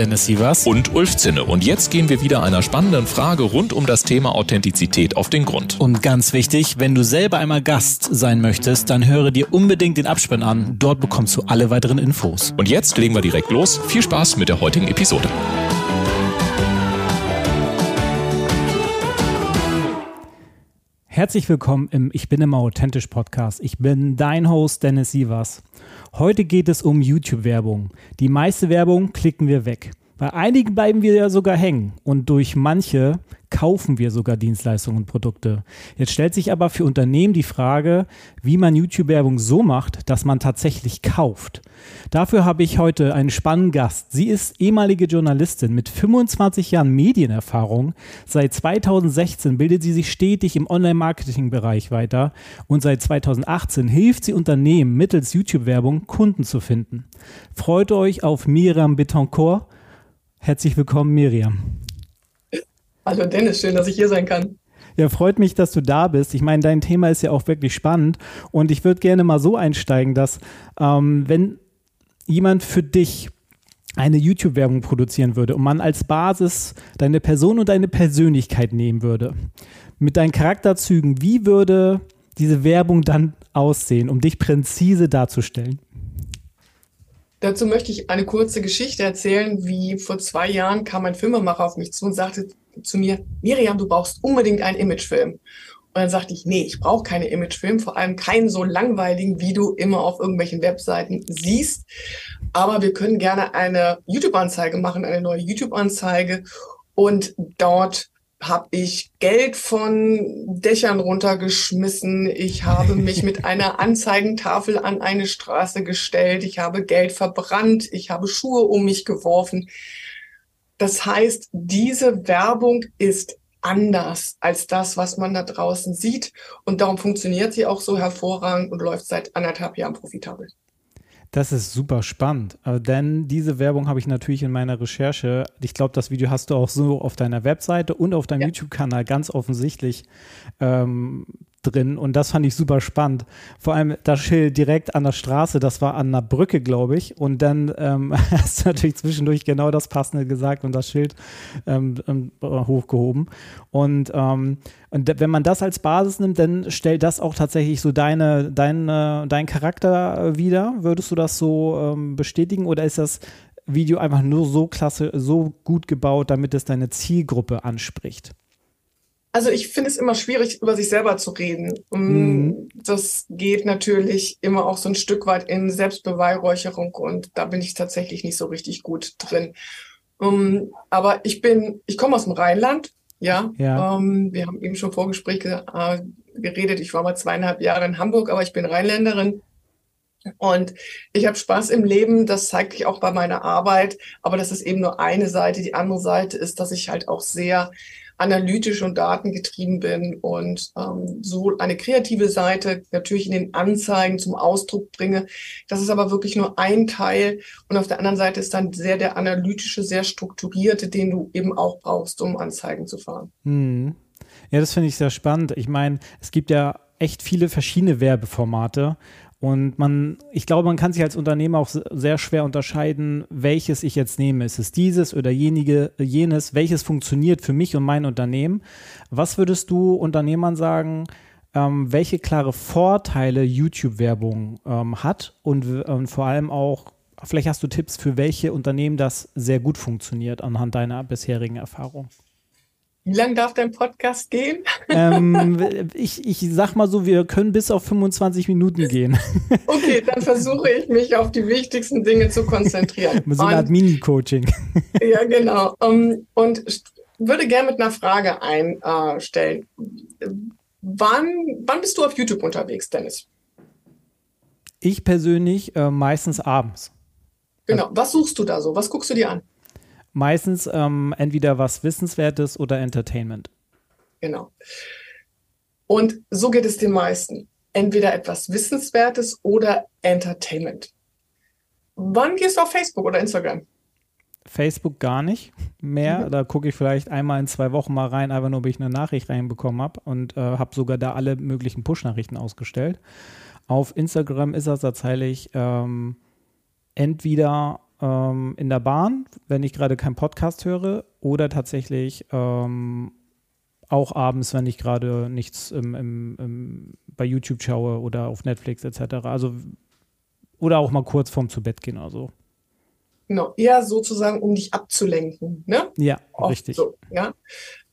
Dennis Sievers und Ulf Zinne. Und jetzt gehen wir wieder einer spannenden Frage rund um das Thema Authentizität auf den Grund. Und ganz wichtig, wenn du selber einmal Gast sein möchtest, dann höre dir unbedingt den Abspann an. Dort bekommst du alle weiteren Infos. Und jetzt legen wir direkt los. Viel Spaß mit der heutigen Episode. Herzlich willkommen im Ich bin immer authentisch Podcast. Ich bin dein Host Dennis Sievers. Heute geht es um YouTube-Werbung. Die meiste Werbung klicken wir weg. Bei einigen bleiben wir ja sogar hängen und durch manche kaufen wir sogar Dienstleistungen und Produkte. Jetzt stellt sich aber für Unternehmen die Frage, wie man YouTube-Werbung so macht, dass man tatsächlich kauft. Dafür habe ich heute einen spannenden Gast. Sie ist ehemalige Journalistin mit 25 Jahren Medienerfahrung. Seit 2016 bildet sie sich stetig im Online-Marketing-Bereich weiter und seit 2018 hilft sie Unternehmen mittels YouTube-Werbung Kunden zu finden. Freut euch auf Miriam Betancourt. Herzlich willkommen, Miriam. Hallo Dennis, schön, dass ich hier sein kann. Ja, freut mich, dass du da bist. Ich meine, dein Thema ist ja auch wirklich spannend und ich würde gerne mal so einsteigen, dass ähm, wenn jemand für dich eine YouTube-Werbung produzieren würde und man als Basis deine Person und deine Persönlichkeit nehmen würde, mit deinen Charakterzügen, wie würde diese Werbung dann aussehen, um dich präzise darzustellen? Dazu möchte ich eine kurze Geschichte erzählen, wie vor zwei Jahren kam ein Filmemacher auf mich zu und sagte, zu mir, Miriam, du brauchst unbedingt einen Imagefilm. Und dann sagte ich, nee, ich brauche keine Imagefilm, vor allem keinen so langweiligen, wie du immer auf irgendwelchen Webseiten siehst. Aber wir können gerne eine YouTube-Anzeige machen, eine neue YouTube-Anzeige. Und dort habe ich Geld von Dächern runtergeschmissen. Ich habe mich mit einer Anzeigentafel an eine Straße gestellt. Ich habe Geld verbrannt. Ich habe Schuhe um mich geworfen. Das heißt, diese Werbung ist anders als das, was man da draußen sieht. Und darum funktioniert sie auch so hervorragend und läuft seit anderthalb Jahren profitabel. Das ist super spannend, äh, denn diese Werbung habe ich natürlich in meiner Recherche. Ich glaube, das Video hast du auch so auf deiner Webseite und auf deinem ja. YouTube-Kanal ganz offensichtlich ähm, drin und das fand ich super spannend. Vor allem das Schild direkt an der Straße, das war an einer Brücke, glaube ich. Und dann ähm, hast du natürlich zwischendurch genau das Passende gesagt und das Schild ähm, ähm hochgehoben. Und, ähm, und wenn man das als Basis nimmt, dann stellt das auch tatsächlich so deine, deine, deinen Charakter wieder. Würdest du das so ähm, bestätigen oder ist das Video einfach nur so klasse, so gut gebaut, damit es deine Zielgruppe anspricht? Also ich finde es immer schwierig, über sich selber zu reden. Mhm. Das geht natürlich immer auch so ein Stück weit in Selbstbeweihräucherung und da bin ich tatsächlich nicht so richtig gut drin. Um, aber ich bin, ich komme aus dem Rheinland, ja. ja. Um, wir haben eben schon Vorgespräch äh, geredet. Ich war mal zweieinhalb Jahre in Hamburg, aber ich bin Rheinländerin. Und ich habe Spaß im Leben, das zeige ich auch bei meiner Arbeit, aber das ist eben nur eine Seite. Die andere Seite ist, dass ich halt auch sehr analytisch und datengetrieben bin und ähm, so eine kreative Seite natürlich in den Anzeigen zum Ausdruck bringe. Das ist aber wirklich nur ein Teil. Und auf der anderen Seite ist dann sehr der analytische, sehr strukturierte, den du eben auch brauchst, um Anzeigen zu fahren. Hm. Ja, das finde ich sehr spannend. Ich meine, es gibt ja echt viele verschiedene Werbeformate und man, ich glaube, man kann sich als Unternehmer auch sehr schwer unterscheiden, welches ich jetzt nehme. Ist es dieses oder jenige, jenes? Welches funktioniert für mich und mein Unternehmen? Was würdest du Unternehmern sagen, ähm, welche klare Vorteile YouTube-Werbung ähm, hat und, und vor allem auch, vielleicht hast du Tipps, für welche Unternehmen das sehr gut funktioniert anhand deiner bisherigen Erfahrung? Wie lange darf dein Podcast gehen? Ähm, ich, ich sag mal so, wir können bis auf 25 Minuten gehen. Okay, dann versuche ich mich auf die wichtigsten Dinge zu konzentrieren. So eine Art Mini-Coaching. Ja, genau. Ähm, und würde gerne mit einer Frage einstellen. Wann, wann bist du auf YouTube unterwegs, Dennis? Ich persönlich äh, meistens abends. Genau. Was suchst du da so? Was guckst du dir an? Meistens ähm, entweder was Wissenswertes oder Entertainment. Genau. Und so geht es den meisten. Entweder etwas Wissenswertes oder Entertainment. Wann gehst du auf Facebook oder Instagram? Facebook gar nicht mehr. Mhm. Da gucke ich vielleicht einmal in zwei Wochen mal rein, einfach nur, ob ich eine Nachricht reinbekommen habe und äh, habe sogar da alle möglichen Push-Nachrichten ausgestellt. Auf Instagram ist das tatsächlich ähm, entweder ähm, in der Bahn, wenn ich gerade keinen Podcast höre, oder tatsächlich ähm, auch abends, wenn ich gerade nichts im, im, im, bei YouTube schaue oder auf Netflix etc. Also oder auch mal kurz vorm zu Bett gehen oder so. Genau, eher sozusagen, um dich abzulenken. Ne? Ja, Oft richtig. So, ja?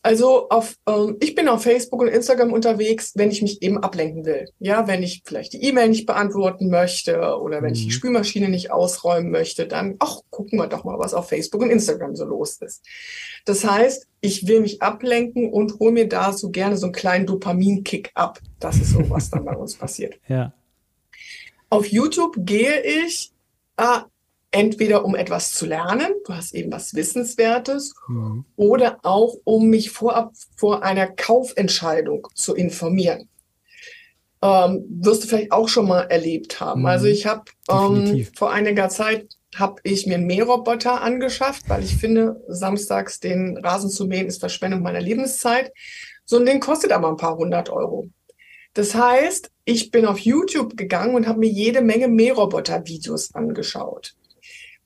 Also auf, ähm, ich bin auf Facebook und Instagram unterwegs, wenn ich mich eben ablenken will. Ja, wenn ich vielleicht die E-Mail nicht beantworten möchte oder wenn mhm. ich die mhm. Spülmaschine nicht ausräumen möchte, dann, ach, gucken wir doch mal, was auf Facebook und Instagram so los ist. Das heißt, ich will mich ablenken und hole mir da so gerne so einen kleinen Dopaminkick ab. Das ist so, was dann bei uns passiert. Ja. Auf YouTube gehe ich äh, entweder um etwas zu lernen, du hast eben was Wissenswertes, mhm. oder auch um mich vorab vor einer Kaufentscheidung zu informieren. Ähm, wirst du vielleicht auch schon mal erlebt haben. Mhm. Also ich habe ähm, vor einiger Zeit habe ich mir Mähroboter angeschafft, weil ich finde, samstags den Rasen zu mähen ist Verschwendung meiner Lebenszeit. So ein Ding kostet aber ein paar hundert Euro. Das heißt, ich bin auf YouTube gegangen und habe mir jede Menge Mähroboter-Videos angeschaut.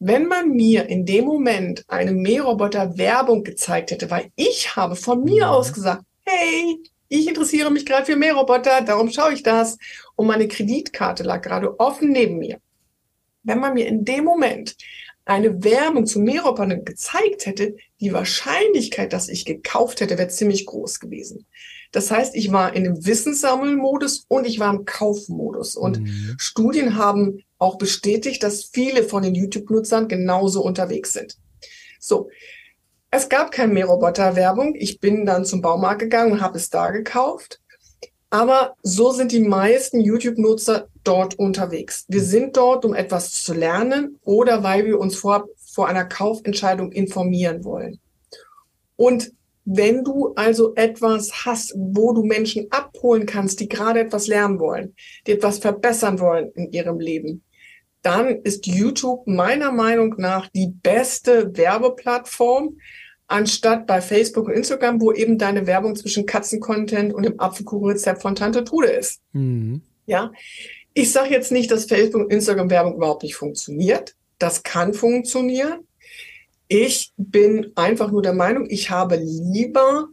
Wenn man mir in dem Moment eine Mähroboter-Werbung gezeigt hätte, weil ich habe von mir mhm. aus gesagt, hey, ich interessiere mich gerade für Mähroboter, darum schaue ich das. Und meine Kreditkarte lag gerade offen neben mir. Wenn man mir in dem Moment eine Werbung zu Mährobotern gezeigt hätte, die Wahrscheinlichkeit, dass ich gekauft hätte, wäre ziemlich groß gewesen. Das heißt, ich war in dem Wissenssammelmodus und ich war im Kaufmodus. Und mhm. Studien haben auch bestätigt, dass viele von den YouTube-Nutzern genauso unterwegs sind. So. Es gab keine Mähroboter-Werbung. Ich bin dann zum Baumarkt gegangen und habe es da gekauft. Aber so sind die meisten YouTube-Nutzer dort unterwegs. Wir sind dort, um etwas zu lernen oder weil wir uns vor, vor einer Kaufentscheidung informieren wollen. Und wenn du also etwas hast, wo du Menschen abholen kannst, die gerade etwas lernen wollen, die etwas verbessern wollen in ihrem Leben, dann ist YouTube meiner Meinung nach die beste Werbeplattform, anstatt bei Facebook und Instagram, wo eben deine Werbung zwischen Katzencontent und dem Apfelkuchenrezept von Tante Trude ist. Mhm. Ja, ich sage jetzt nicht, dass Facebook und Instagram Werbung überhaupt nicht funktioniert. Das kann funktionieren. Ich bin einfach nur der Meinung, ich habe lieber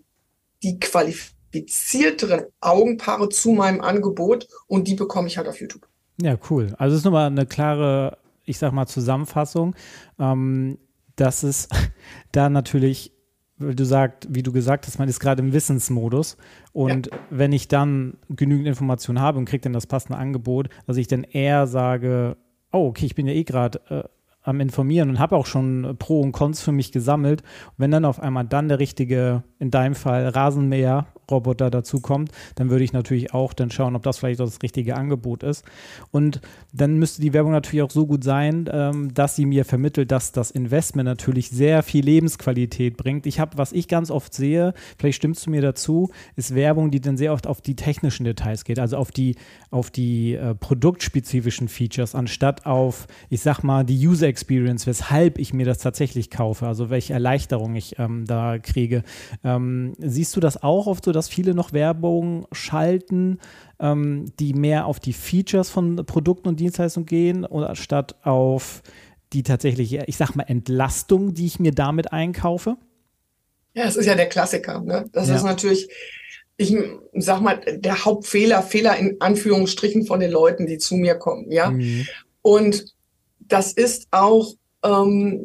die qualifizierteren Augenpaare zu meinem Angebot und die bekomme ich halt auf YouTube. Ja, cool. Also es ist nochmal eine klare, ich sag mal, Zusammenfassung, ähm, dass es da natürlich, wie du sagt, wie du gesagt hast, man ist gerade im Wissensmodus und ja. wenn ich dann genügend Informationen habe und kriege dann das passende Angebot, dass ich dann eher sage, oh, okay, ich bin ja eh gerade äh, am Informieren und habe auch schon Pro und Cons für mich gesammelt. Und wenn dann auf einmal dann der richtige, in deinem Fall Rasenmäher Roboter dazu kommt, dann würde ich natürlich auch dann schauen, ob das vielleicht das richtige Angebot ist. Und dann müsste die Werbung natürlich auch so gut sein, ähm, dass sie mir vermittelt, dass das Investment natürlich sehr viel Lebensqualität bringt. Ich habe, was ich ganz oft sehe, vielleicht stimmst du mir dazu, ist Werbung, die dann sehr oft auf die technischen Details geht, also auf die, auf die äh, produktspezifischen Features, anstatt auf, ich sag mal, die User Experience, weshalb ich mir das tatsächlich kaufe, also welche Erleichterung ich ähm, da kriege. Ähm, siehst du das auch oft so, dass viele noch Werbung schalten, ähm, die mehr auf die Features von Produkten und Dienstleistungen gehen, statt auf die tatsächliche, ich sag mal, Entlastung, die ich mir damit einkaufe? Ja, das ist ja der Klassiker. Ne? Das ja. ist natürlich, ich sag mal, der Hauptfehler, Fehler in Anführungsstrichen von den Leuten, die zu mir kommen. Ja. Mhm. Und das ist auch ähm,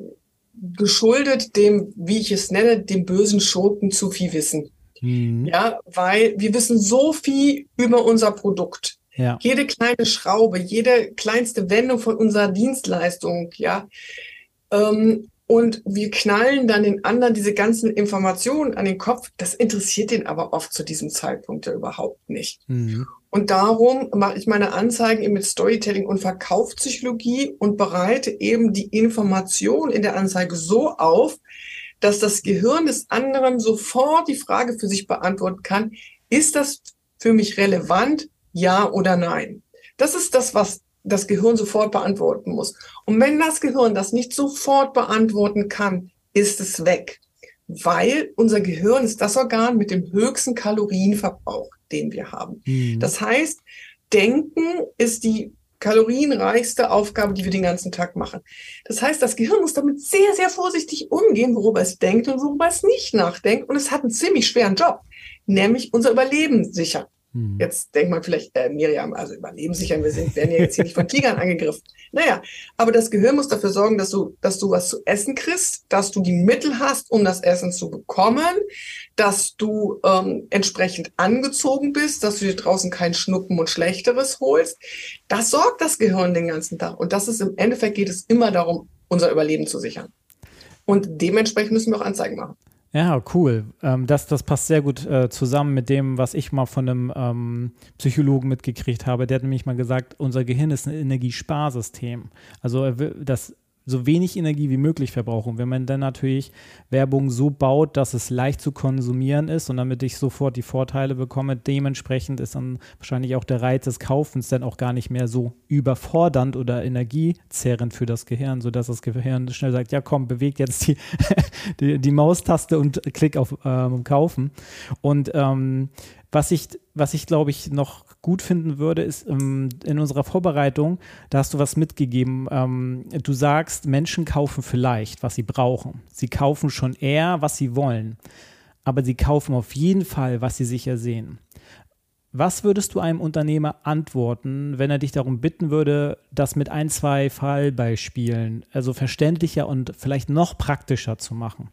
geschuldet dem, wie ich es nenne, dem bösen Schurken zu viel Wissen. Mhm. Ja, weil wir wissen so viel über unser Produkt. Ja. Jede kleine Schraube, jede kleinste Wendung von unserer Dienstleistung, ja. Ähm, und wir knallen dann den anderen diese ganzen Informationen an den Kopf. Das interessiert den aber oft zu diesem Zeitpunkt ja überhaupt nicht. Mhm. Und darum mache ich meine Anzeigen eben mit Storytelling und Verkaufspsychologie und bereite eben die Information in der Anzeige so auf, dass das Gehirn des anderen sofort die Frage für sich beantworten kann, ist das für mich relevant, ja oder nein? Das ist das, was das Gehirn sofort beantworten muss. Und wenn das Gehirn das nicht sofort beantworten kann, ist es weg. Weil unser Gehirn ist das Organ mit dem höchsten Kalorienverbrauch, den wir haben. Mhm. Das heißt, Denken ist die kalorienreichste Aufgabe, die wir den ganzen Tag machen. Das heißt, das Gehirn muss damit sehr, sehr vorsichtig umgehen, worüber es denkt und worüber es nicht nachdenkt. Und es hat einen ziemlich schweren Job, nämlich unser Überleben sichern. Hm. Jetzt denkt man vielleicht, äh, Miriam, also überlebenssicher, wir sind, werden ja jetzt hier nicht von Tigern angegriffen. Naja, aber das Gehirn muss dafür sorgen, dass du, dass du was zu essen kriegst, dass du die Mittel hast, um das Essen zu bekommen, dass du ähm, entsprechend angezogen bist, dass du dir draußen kein Schnuppen und Schlechteres holst. Das sorgt das Gehirn den ganzen Tag. Und das ist im Endeffekt geht es immer darum, unser Überleben zu sichern. Und dementsprechend müssen wir auch Anzeigen machen. Ja, cool. Ähm, das, das passt sehr gut äh, zusammen mit dem, was ich mal von einem ähm, Psychologen mitgekriegt habe. Der hat nämlich mal gesagt, unser Gehirn ist ein Energiesparsystem. Also das so wenig Energie wie möglich verbrauchen. Wenn man dann natürlich Werbung so baut, dass es leicht zu konsumieren ist und damit ich sofort die Vorteile bekomme, dementsprechend ist dann wahrscheinlich auch der Reiz des Kaufens dann auch gar nicht mehr so überfordernd oder energiezerrend für das Gehirn, sodass das Gehirn schnell sagt, ja komm, bewegt jetzt die, die, die Maustaste und klick auf ähm, Kaufen. Und ähm, was ich, was ich glaube ich noch gut finden würde, ist ähm, in unserer Vorbereitung, da hast du was mitgegeben. Ähm, du sagst, Menschen kaufen vielleicht, was sie brauchen. Sie kaufen schon eher, was sie wollen. Aber sie kaufen auf jeden Fall, was sie sich ersehen. Was würdest du einem Unternehmer antworten, wenn er dich darum bitten würde, das mit ein, zwei Fallbeispielen, also verständlicher und vielleicht noch praktischer zu machen?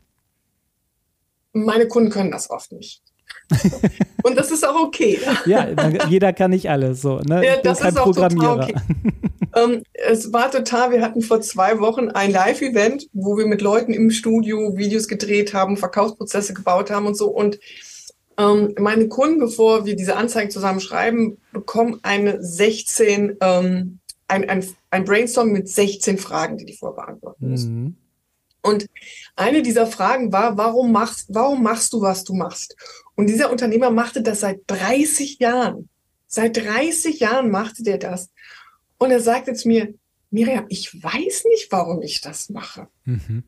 Meine Kunden können das oft nicht. Und das ist auch okay. Ja, jeder kann nicht alles. So, ne? Ja, das ist, auch Programmierer. Okay. ähm, es war total, wir hatten vor zwei Wochen ein Live-Event, wo wir mit Leuten im Studio Videos gedreht haben, Verkaufsprozesse gebaut haben und so. Und ähm, meine Kunden, bevor wir diese Anzeigen zusammen schreiben, bekommen eine 16, ähm, ein, ein, ein Brainstorm mit 16 Fragen, die die vorbeantworten müssen. Mhm. Und eine dieser Fragen war, warum machst, warum machst du, was du machst? Und dieser Unternehmer machte das seit 30 Jahren. Seit 30 Jahren machte der das. Und er sagt jetzt mir, Miriam, ich weiß nicht, warum ich das mache. Mhm.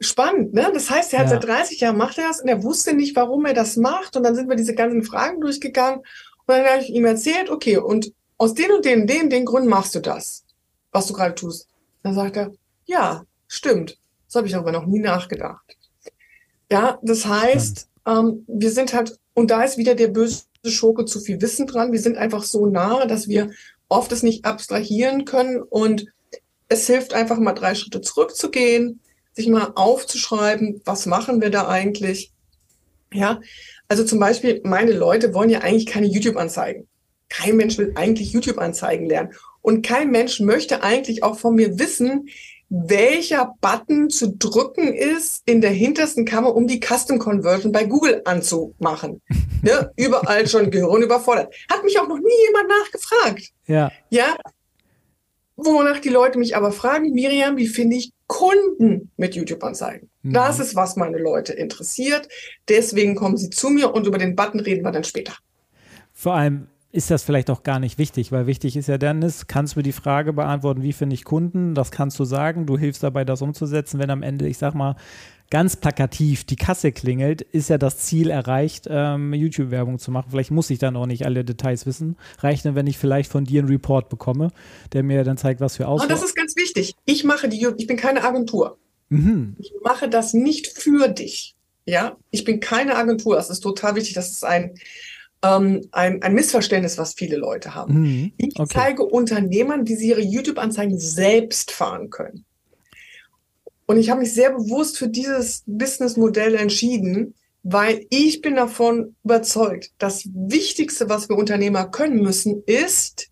Spannend, ne? Das heißt, er hat ja. seit 30 Jahren macht er das und er wusste nicht, warum er das macht. Und dann sind wir diese ganzen Fragen durchgegangen. Und dann habe ich ihm erzählt, okay, und aus den und den, den, den Gründen machst du das, was du gerade tust. Dann sagt er, ja, stimmt. So habe ich darüber noch nie nachgedacht. Ja, das heißt, ähm, wir sind halt, und da ist wieder der böse Schurke zu viel Wissen dran. Wir sind einfach so nah, dass wir oft es nicht abstrahieren können und es hilft einfach mal drei Schritte zurückzugehen, sich mal aufzuschreiben, was machen wir da eigentlich? Ja, also zum Beispiel, meine Leute wollen ja eigentlich keine YouTube-Anzeigen. Kein Mensch will eigentlich YouTube-Anzeigen lernen. Und kein Mensch möchte eigentlich auch von mir wissen, welcher Button zu drücken ist in der hintersten Kammer, um die Custom Conversion bei Google anzumachen. ne? Überall schon Gehirn überfordert. Hat mich auch noch nie jemand nachgefragt. Ja. Ja. Wonach die Leute mich aber fragen, Miriam, wie finde ich Kunden mit YouTube-Anzeigen? Mhm. Das ist, was meine Leute interessiert. Deswegen kommen sie zu mir und über den Button reden wir dann später. Vor allem, ist das vielleicht auch gar nicht wichtig, weil wichtig ist ja, Dennis, kannst du mir die Frage beantworten, wie finde ich Kunden? Das kannst du sagen, du hilfst dabei, das umzusetzen. Wenn am Ende, ich sag mal, ganz plakativ die Kasse klingelt, ist ja das Ziel erreicht, ähm, YouTube-Werbung zu machen. Vielleicht muss ich dann auch nicht alle Details wissen. Reicht dann, wenn ich vielleicht von dir einen Report bekomme, der mir dann zeigt, was für Auswahl. Und das ist ganz wichtig. Ich mache die, ich bin keine Agentur. Mhm. Ich mache das nicht für dich. Ja, ich bin keine Agentur. Es ist total wichtig, dass es ein ähm, ein, ein Missverständnis, was viele Leute haben. Mhm. Ich okay. zeige Unternehmern, wie sie ihre YouTube-Anzeigen selbst fahren können. Und ich habe mich sehr bewusst für dieses Businessmodell entschieden, weil ich bin davon überzeugt, das Wichtigste, was wir Unternehmer können müssen, ist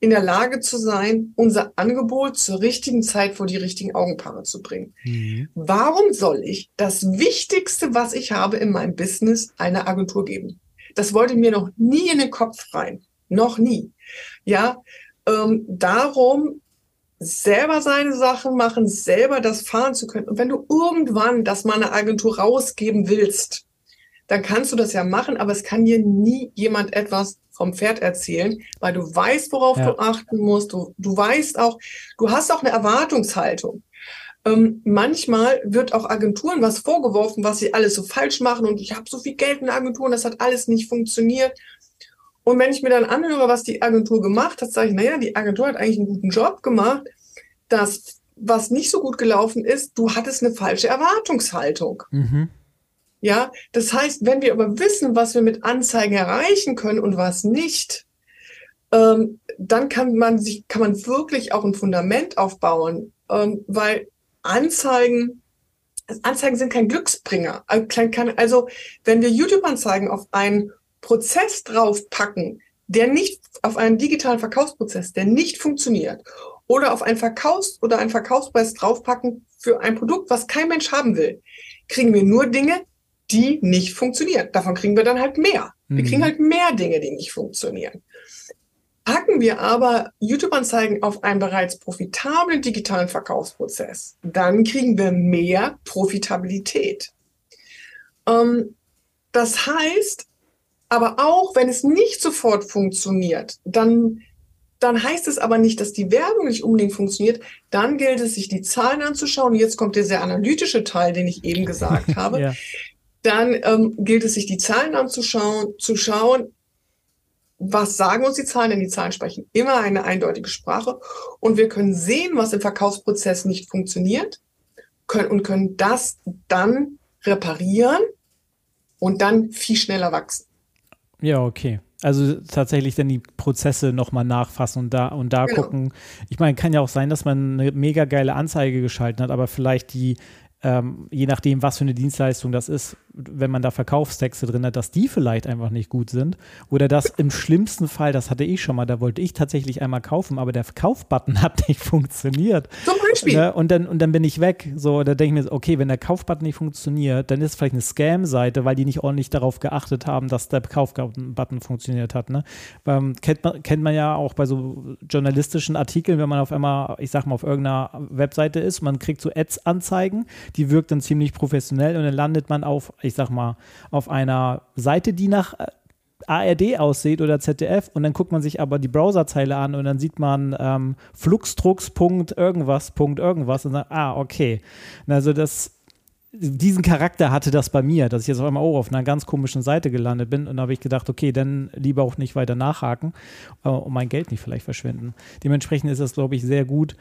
in der Lage zu sein, unser Angebot zur richtigen Zeit vor die richtigen Augenpaare zu bringen. Mhm. Warum soll ich das Wichtigste, was ich habe in meinem Business, einer Agentur geben? Das wollte mir noch nie in den Kopf rein. Noch nie. Ja, ähm, darum selber seine Sachen machen, selber das fahren zu können. Und wenn du irgendwann das mal eine Agentur rausgeben willst, dann kannst du das ja machen, aber es kann dir nie jemand etwas vom Pferd erzählen, weil du weißt, worauf ja. du achten musst. Du, du weißt auch, du hast auch eine Erwartungshaltung. Ähm, manchmal wird auch Agenturen was vorgeworfen, was sie alles so falsch machen und ich habe so viel Geld in Agenturen, das hat alles nicht funktioniert. Und wenn ich mir dann anhöre, was die Agentur gemacht hat, sage ich, naja, die Agentur hat eigentlich einen guten Job gemacht. Das, was nicht so gut gelaufen ist, du hattest eine falsche Erwartungshaltung. Mhm. Ja, das heißt, wenn wir aber wissen, was wir mit Anzeigen erreichen können und was nicht, ähm, dann kann man sich, kann man wirklich auch ein Fundament aufbauen, ähm, weil Anzeigen, Anzeigen sind kein Glücksbringer. Also, wenn wir YouTube-Anzeigen auf einen Prozess draufpacken, der nicht, auf einen digitalen Verkaufsprozess, der nicht funktioniert, oder auf einen Verkaufs- oder einen Verkaufspreis draufpacken für ein Produkt, was kein Mensch haben will, kriegen wir nur Dinge, die nicht funktionieren. Davon kriegen wir dann halt mehr. Wir mhm. kriegen halt mehr Dinge, die nicht funktionieren. Packen wir aber YouTube-Anzeigen auf einen bereits profitablen digitalen Verkaufsprozess, dann kriegen wir mehr Profitabilität. Ähm, das heißt, aber auch wenn es nicht sofort funktioniert, dann, dann heißt es aber nicht, dass die Werbung nicht unbedingt funktioniert. Dann gilt es, sich die Zahlen anzuschauen. Jetzt kommt der sehr analytische Teil, den ich eben gesagt habe. ja. Dann ähm, gilt es sich die Zahlen anzuschauen, zu schauen, was sagen uns die Zahlen, denn die Zahlen sprechen immer eine eindeutige Sprache und wir können sehen, was im Verkaufsprozess nicht funktioniert können, und können das dann reparieren und dann viel schneller wachsen. Ja, okay. Also tatsächlich dann die Prozesse nochmal nachfassen und da und da genau. gucken. Ich meine, kann ja auch sein, dass man eine mega geile Anzeige geschalten hat, aber vielleicht die ähm, je nachdem, was für eine Dienstleistung das ist, wenn man da Verkaufstexte drin hat, dass die vielleicht einfach nicht gut sind. Oder dass im schlimmsten Fall, das hatte ich schon mal, da wollte ich tatsächlich einmal kaufen, aber der Kaufbutton hat nicht funktioniert. Zum Beispiel. Ne? Und, dann, und dann bin ich weg. So, da denke ich mir, okay, wenn der Kaufbutton nicht funktioniert, dann ist es vielleicht eine Scam-Seite, weil die nicht ordentlich darauf geachtet haben, dass der Kaufbutton funktioniert hat. Ne? Ähm, kennt, man, kennt man ja auch bei so journalistischen Artikeln, wenn man auf einmal, ich sag mal, auf irgendeiner Webseite ist, man kriegt so Ads-Anzeigen die wirkt dann ziemlich professionell und dann landet man auf, ich sag mal, auf einer Seite, die nach äh, ARD aussieht oder ZDF und dann guckt man sich aber die Browserzeile an und dann sieht man ähm, Fluxdrucks. irgendwas, Punkt irgendwas und sagt, ah, okay. Also das, diesen Charakter hatte das bei mir, dass ich jetzt auf einmal oh, auf einer ganz komischen Seite gelandet bin und da habe ich gedacht, okay, dann lieber auch nicht weiter nachhaken äh, und mein Geld nicht vielleicht verschwenden. Dementsprechend ist das, glaube ich, sehr gut,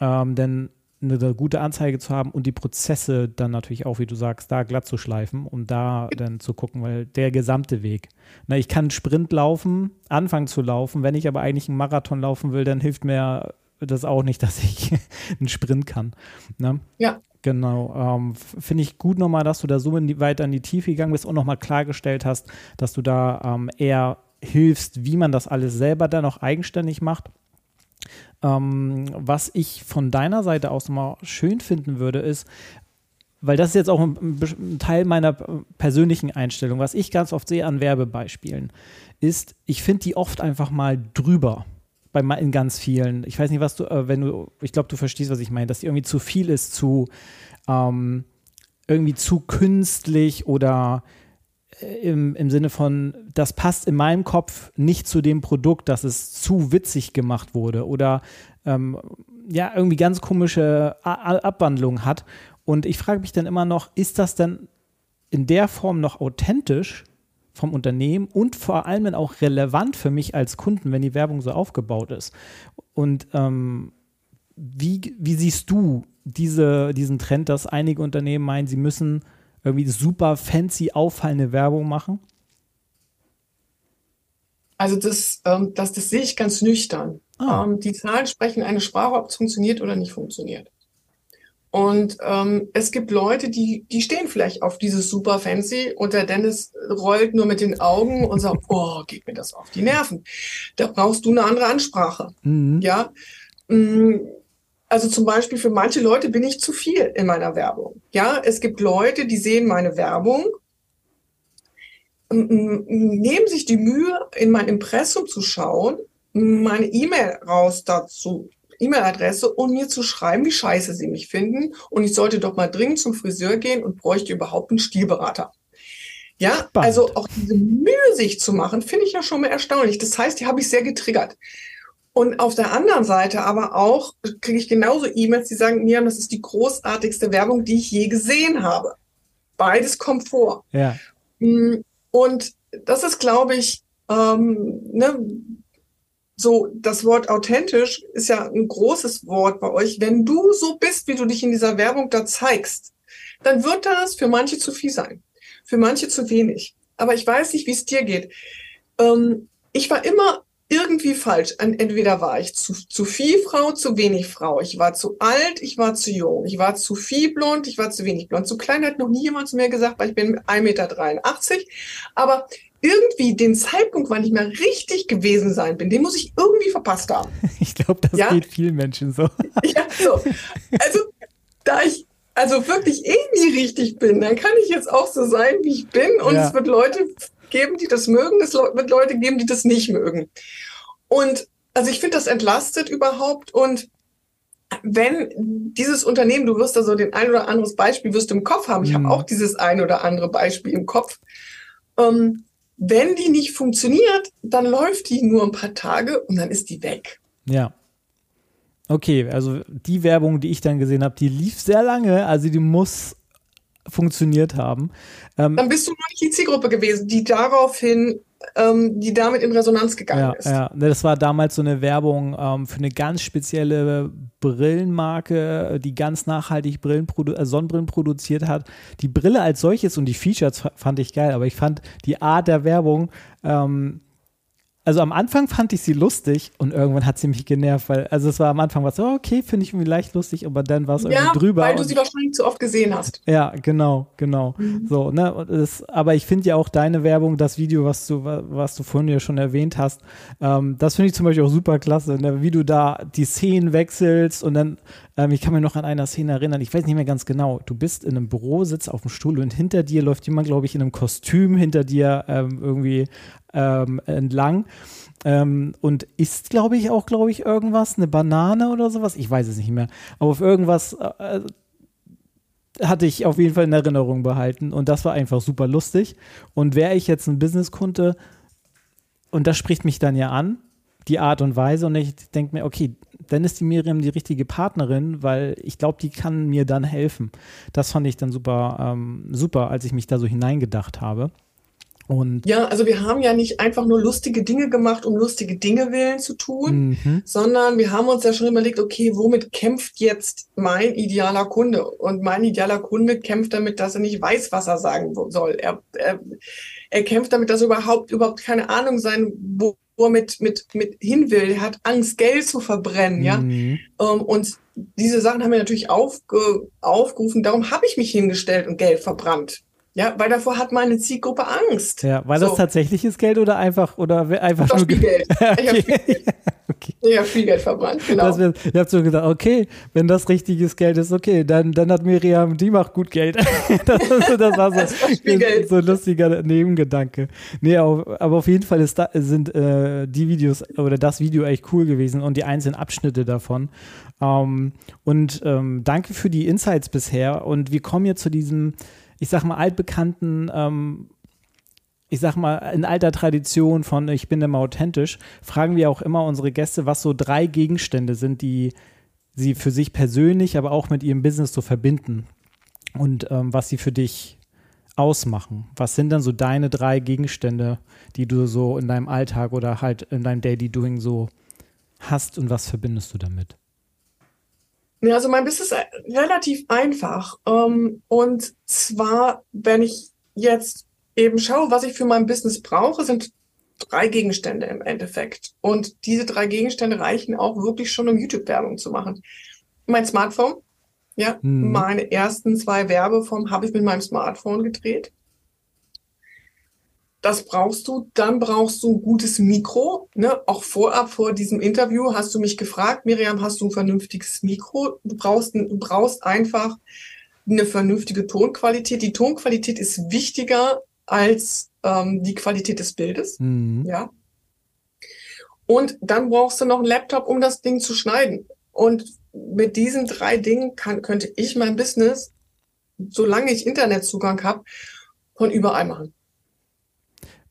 ähm, denn eine gute Anzeige zu haben und die Prozesse dann natürlich auch, wie du sagst, da glatt zu schleifen, um da dann zu gucken, weil der gesamte Weg. Na, ich kann einen Sprint laufen, anfangen zu laufen, wenn ich aber eigentlich einen Marathon laufen will, dann hilft mir das auch nicht, dass ich einen Sprint kann. Ne? Ja. Genau. Ähm, Finde ich gut nochmal, dass du da so in die, weiter in die Tiefe gegangen bist und nochmal klargestellt hast, dass du da ähm, eher hilfst, wie man das alles selber dann auch eigenständig macht ähm, was ich von deiner Seite aus mal schön finden würde, ist, weil das ist jetzt auch ein, ein, Teil meiner persönlichen Einstellung, was ich ganz oft sehe an Werbebeispielen, ist, ich finde die oft einfach mal drüber. Bei, in ganz vielen. Ich weiß nicht, was du, äh, wenn du, ich glaube, du verstehst, was ich meine, dass die irgendwie zu viel ist, zu ähm, irgendwie zu künstlich oder im, im Sinne von, das passt in meinem Kopf nicht zu dem Produkt, dass es zu witzig gemacht wurde oder ähm, ja, irgendwie ganz komische Abwandlungen hat. Und ich frage mich dann immer noch, ist das denn in der Form noch authentisch vom Unternehmen und vor allem auch relevant für mich als Kunden, wenn die Werbung so aufgebaut ist? Und ähm, wie, wie siehst du diese, diesen Trend, dass einige Unternehmen meinen, sie müssen irgendwie super fancy auffallende Werbung machen? Also das, ähm, das, das sehe ich ganz nüchtern. Ah. Ähm, die Zahlen sprechen eine Sprache, ob es funktioniert oder nicht funktioniert. Und ähm, es gibt Leute, die, die stehen vielleicht auf dieses super fancy und der Dennis rollt nur mit den Augen und sagt, oh, geht mir das auf die Nerven. Da brauchst du eine andere Ansprache. Mhm. Ja. Mm, also zum Beispiel für manche Leute bin ich zu viel in meiner Werbung. Ja, es gibt Leute, die sehen meine Werbung, nehmen sich die Mühe, in mein Impressum zu schauen, meine E-Mail raus dazu E-Mail-Adresse und mir zu schreiben, wie scheiße sie mich finden und ich sollte doch mal dringend zum Friseur gehen und bräuchte überhaupt einen Stilberater. Ja, Spannend. also auch diese Mühe sich zu machen, finde ich ja schon mal erstaunlich. Das heißt, die habe ich sehr getriggert. Und auf der anderen Seite aber auch kriege ich genauso E-Mails, die sagen, Miriam, das ist die großartigste Werbung, die ich je gesehen habe. Beides kommt vor. Ja. Mm, und das ist, glaube ich, ähm, ne, so, das Wort authentisch ist ja ein großes Wort bei euch. Wenn du so bist, wie du dich in dieser Werbung da zeigst, dann wird das für manche zu viel sein. Für manche zu wenig. Aber ich weiß nicht, wie es dir geht. Ähm, ich war immer irgendwie falsch. Entweder war ich zu, zu viel Frau, zu wenig Frau. Ich war zu alt, ich war zu jung. Ich war zu viel blond, ich war zu wenig blond. Zu klein hat noch nie jemand zu mir gesagt, weil ich bin 1,83 Meter. Aber irgendwie den Zeitpunkt, wann ich mal richtig gewesen sein bin, den muss ich irgendwie verpasst haben. Ich glaube, das ja? geht vielen Menschen so. Ja, so. Also, da ich also wirklich eh nie richtig bin, dann kann ich jetzt auch so sein, wie ich bin. Und ja. es wird Leute geben, die das mögen, es wird Leute geben, die das nicht mögen. Und also ich finde das entlastet überhaupt. Und wenn dieses Unternehmen, du wirst da so den ein oder anderes Beispiel wirst du im Kopf haben. Ich mhm. habe auch dieses ein oder andere Beispiel im Kopf. Ähm, wenn die nicht funktioniert, dann läuft die nur ein paar Tage und dann ist die weg. Ja. Okay, also die Werbung, die ich dann gesehen habe, die lief sehr lange, also die muss funktioniert haben. Ähm, dann bist du noch nicht die Zielgruppe gewesen, die daraufhin ähm, die damit in Resonanz gegangen ja, ist. Ja, das war damals so eine Werbung ähm, für eine ganz spezielle Brillenmarke, die ganz nachhaltig Brillen äh, Sonnenbrillen produziert hat. Die Brille als solches und die Features fand ich geil, aber ich fand die Art der Werbung ähm, also am Anfang fand ich sie lustig und irgendwann hat sie mich genervt, weil, also es war am Anfang was so, okay, finde ich irgendwie leicht lustig, aber dann war es irgendwie ja, drüber. weil du sie wahrscheinlich zu oft gesehen hast. Ja, genau, genau. Mhm. So, ne, das, aber ich finde ja auch deine Werbung, das Video, was du, was du vorhin ja schon erwähnt hast, ähm, das finde ich zum Beispiel auch super klasse, ne, wie du da die Szenen wechselst und dann, ähm, ich kann mir noch an einer Szene erinnern, ich weiß nicht mehr ganz genau, du bist in einem Büro, sitzt auf dem Stuhl und hinter dir läuft jemand, glaube ich, in einem Kostüm hinter dir ähm, irgendwie ähm, entlang. Ähm, und isst, glaube ich, auch, glaube ich, irgendwas, eine Banane oder sowas. Ich weiß es nicht mehr. Aber auf irgendwas äh, hatte ich auf jeden Fall in Erinnerung behalten. Und das war einfach super lustig. Und wäre ich jetzt ein Businesskunde, und das spricht mich dann ja an, die Art und Weise. Und ich denke mir, okay, dann ist die Miriam die richtige Partnerin, weil ich glaube, die kann mir dann helfen. Das fand ich dann super, ähm, super, als ich mich da so hineingedacht habe. Und ja, also wir haben ja nicht einfach nur lustige Dinge gemacht, um lustige Dinge willen zu tun, mhm. sondern wir haben uns ja schon überlegt, okay, womit kämpft jetzt mein idealer Kunde? Und mein idealer Kunde kämpft damit, dass er nicht weiß, was er sagen soll. Er, er, er kämpft damit, dass er überhaupt, überhaupt keine Ahnung sein, wo er mit, mit, mit hin will. Er hat Angst, Geld zu verbrennen, ja. Mhm. Ähm, und diese Sachen haben wir natürlich aufge, aufgerufen. Darum habe ich mich hingestellt und Geld verbrannt. Ja, weil davor hat meine Zielgruppe Angst. Ja, war so. das tatsächliches Geld oder einfach oder einfach nur viel Geld? okay. Ich habe viel, okay. Ich hab viel Geld verbrannt, genau. Das, ich habe so gedacht, okay, wenn das richtiges Geld ist, okay, dann, dann hat Miriam, die macht gut Geld. das, das, war so, das war so ein lustiger Nebengedanke. Nee, aber auf jeden Fall da, sind äh, die Videos oder das Video echt cool gewesen und die einzelnen Abschnitte davon. Ähm, und ähm, danke für die Insights bisher und wir kommen jetzt zu diesem ich sag mal, altbekannten, ähm, ich sag mal, in alter Tradition von Ich bin immer authentisch, fragen wir auch immer unsere Gäste, was so drei Gegenstände sind, die sie für sich persönlich, aber auch mit ihrem Business so verbinden und ähm, was sie für dich ausmachen. Was sind dann so deine drei Gegenstände, die du so in deinem Alltag oder halt in deinem Daily Doing so hast und was verbindest du damit? Ja, also mein Business ist relativ einfach. Ähm, und zwar, wenn ich jetzt eben schaue, was ich für mein Business brauche, sind drei Gegenstände im Endeffekt. Und diese drei Gegenstände reichen auch wirklich schon, um YouTube-Werbung zu machen. Mein Smartphone, Ja, mhm. meine ersten zwei Werbeformen habe ich mit meinem Smartphone gedreht. Das brauchst du. Dann brauchst du ein gutes Mikro. Ne? Auch vorab vor diesem Interview hast du mich gefragt, Miriam, hast du ein vernünftiges Mikro? Du brauchst, du brauchst einfach eine vernünftige Tonqualität. Die Tonqualität ist wichtiger als ähm, die Qualität des Bildes. Mhm. Ja. Und dann brauchst du noch einen Laptop, um das Ding zu schneiden. Und mit diesen drei Dingen kann, könnte ich mein Business, solange ich Internetzugang habe, von überall machen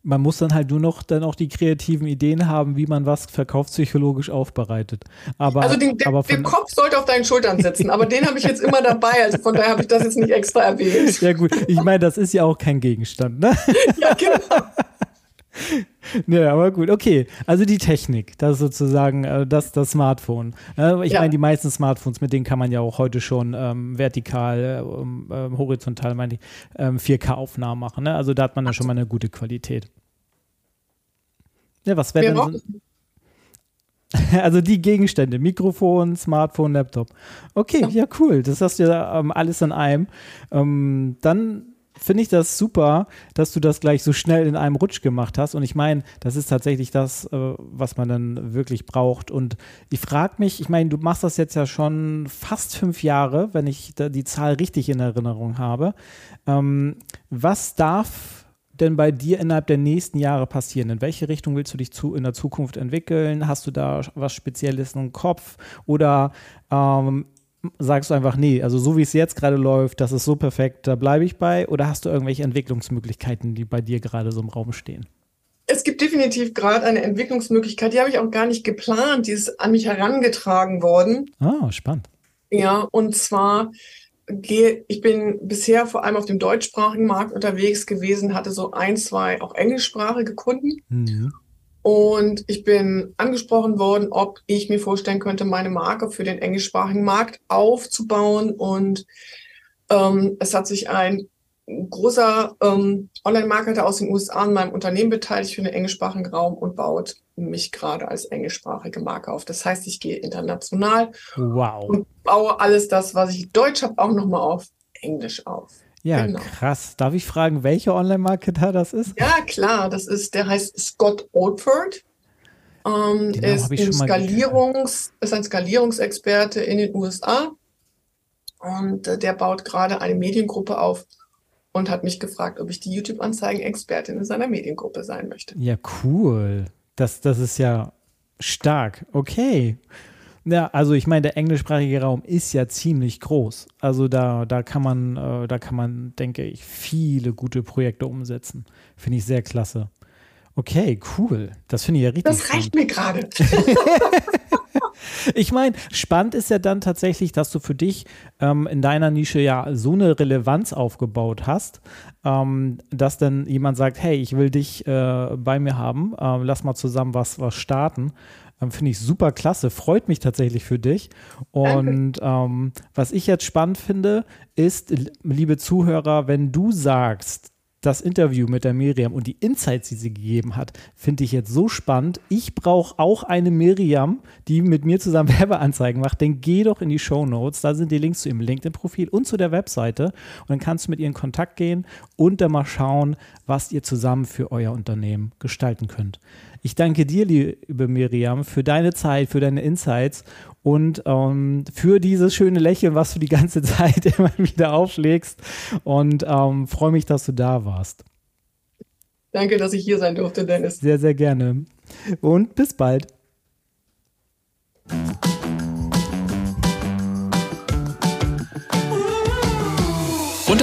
man muss dann halt nur noch dann auch die kreativen Ideen haben, wie man was verkaufspsychologisch aufbereitet. Aber, also den, der, der Kopf sollte auf deinen Schultern sitzen, aber den habe ich jetzt immer dabei, also von daher habe ich das jetzt nicht extra erwähnt. Ja gut, ich meine, das ist ja auch kein Gegenstand, ne? Ja, genau. Ja, aber gut, okay. Also die Technik, das ist sozusagen äh, das, das Smartphone. Äh, ich ja. meine, die meisten Smartphones, mit denen kann man ja auch heute schon ähm, vertikal, ähm, ähm horizontal, meine ich, ähm, 4K-Aufnahmen machen. Ne? Also da hat man ja schon mal eine gute Qualität. Ja, was wäre denn so, Also die Gegenstände, Mikrofon, Smartphone, Laptop. Okay, ja, ja cool. Das hast du ja ähm, alles in einem. Ähm, dann finde ich das super, dass du das gleich so schnell in einem Rutsch gemacht hast. Und ich meine, das ist tatsächlich das, äh, was man dann wirklich braucht. Und ich frage mich, ich meine, du machst das jetzt ja schon fast fünf Jahre, wenn ich die Zahl richtig in Erinnerung habe. Ähm, was darf denn bei dir innerhalb der nächsten Jahre passieren? In welche Richtung willst du dich zu, in der Zukunft entwickeln? Hast du da was Spezielles im Kopf? Oder ähm, sagst du einfach, nee, also so wie es jetzt gerade läuft, das ist so perfekt, da bleibe ich bei? Oder hast du irgendwelche Entwicklungsmöglichkeiten, die bei dir gerade so im Raum stehen? Es gibt definitiv gerade eine Entwicklungsmöglichkeit, die habe ich auch gar nicht geplant, die ist an mich herangetragen worden. Ah, spannend. Ja, und zwar gehe, ich bin bisher vor allem auf dem deutschsprachigen Markt unterwegs gewesen, hatte so ein, zwei auch englischsprachige Kunden. Mhm. Und ich bin angesprochen worden, ob ich mir vorstellen könnte, meine Marke für den englischsprachigen Markt aufzubauen. Und ähm, es hat sich ein großer ähm, Online-Marketer aus den USA an meinem Unternehmen beteiligt für den englischsprachigen Raum und baut mich gerade als englischsprachige Marke auf. Das heißt, ich gehe international wow. und baue alles das, was ich Deutsch habe, auch nochmal auf Englisch auf. Ja, genau. krass. Darf ich fragen, welcher Online-Marketer das ist? Ja, klar. Das ist, der heißt Scott Oldford. Ähm, er ist, Skalierungs, ist ein Skalierungsexperte in den USA. Und äh, der baut gerade eine Mediengruppe auf und hat mich gefragt, ob ich die YouTube-Anzeigen-Expertin in seiner Mediengruppe sein möchte. Ja, cool. Das, das ist ja stark. Okay. Ja, also ich meine, der englischsprachige Raum ist ja ziemlich groß. Also da, da kann man, äh, da kann man, denke ich, viele gute Projekte umsetzen. Finde ich sehr klasse. Okay, cool. Das finde ich ja richtig. Das reicht spannend. mir gerade. ich meine, spannend ist ja dann tatsächlich, dass du für dich ähm, in deiner Nische ja so eine Relevanz aufgebaut hast, ähm, dass dann jemand sagt, hey, ich will dich äh, bei mir haben, äh, lass mal zusammen was, was starten. Finde ich super klasse, freut mich tatsächlich für dich. Und ähm, was ich jetzt spannend finde, ist, liebe Zuhörer, wenn du sagst, das Interview mit der Miriam und die Insights, die sie gegeben hat, finde ich jetzt so spannend. Ich brauche auch eine Miriam, die mit mir zusammen Werbeanzeigen macht. Dann geh doch in die Show Notes. Da sind die Links zu ihrem LinkedIn-Profil und zu der Webseite. Und dann kannst du mit ihr in Kontakt gehen und dann mal schauen, was ihr zusammen für euer Unternehmen gestalten könnt. Ich danke dir, liebe Miriam, für deine Zeit, für deine Insights und ähm, für dieses schöne Lächeln, was du die ganze Zeit immer wieder auflegst. Und ähm, freue mich, dass du da warst. Danke, dass ich hier sein durfte, Dennis. Sehr, sehr gerne. Und bis bald.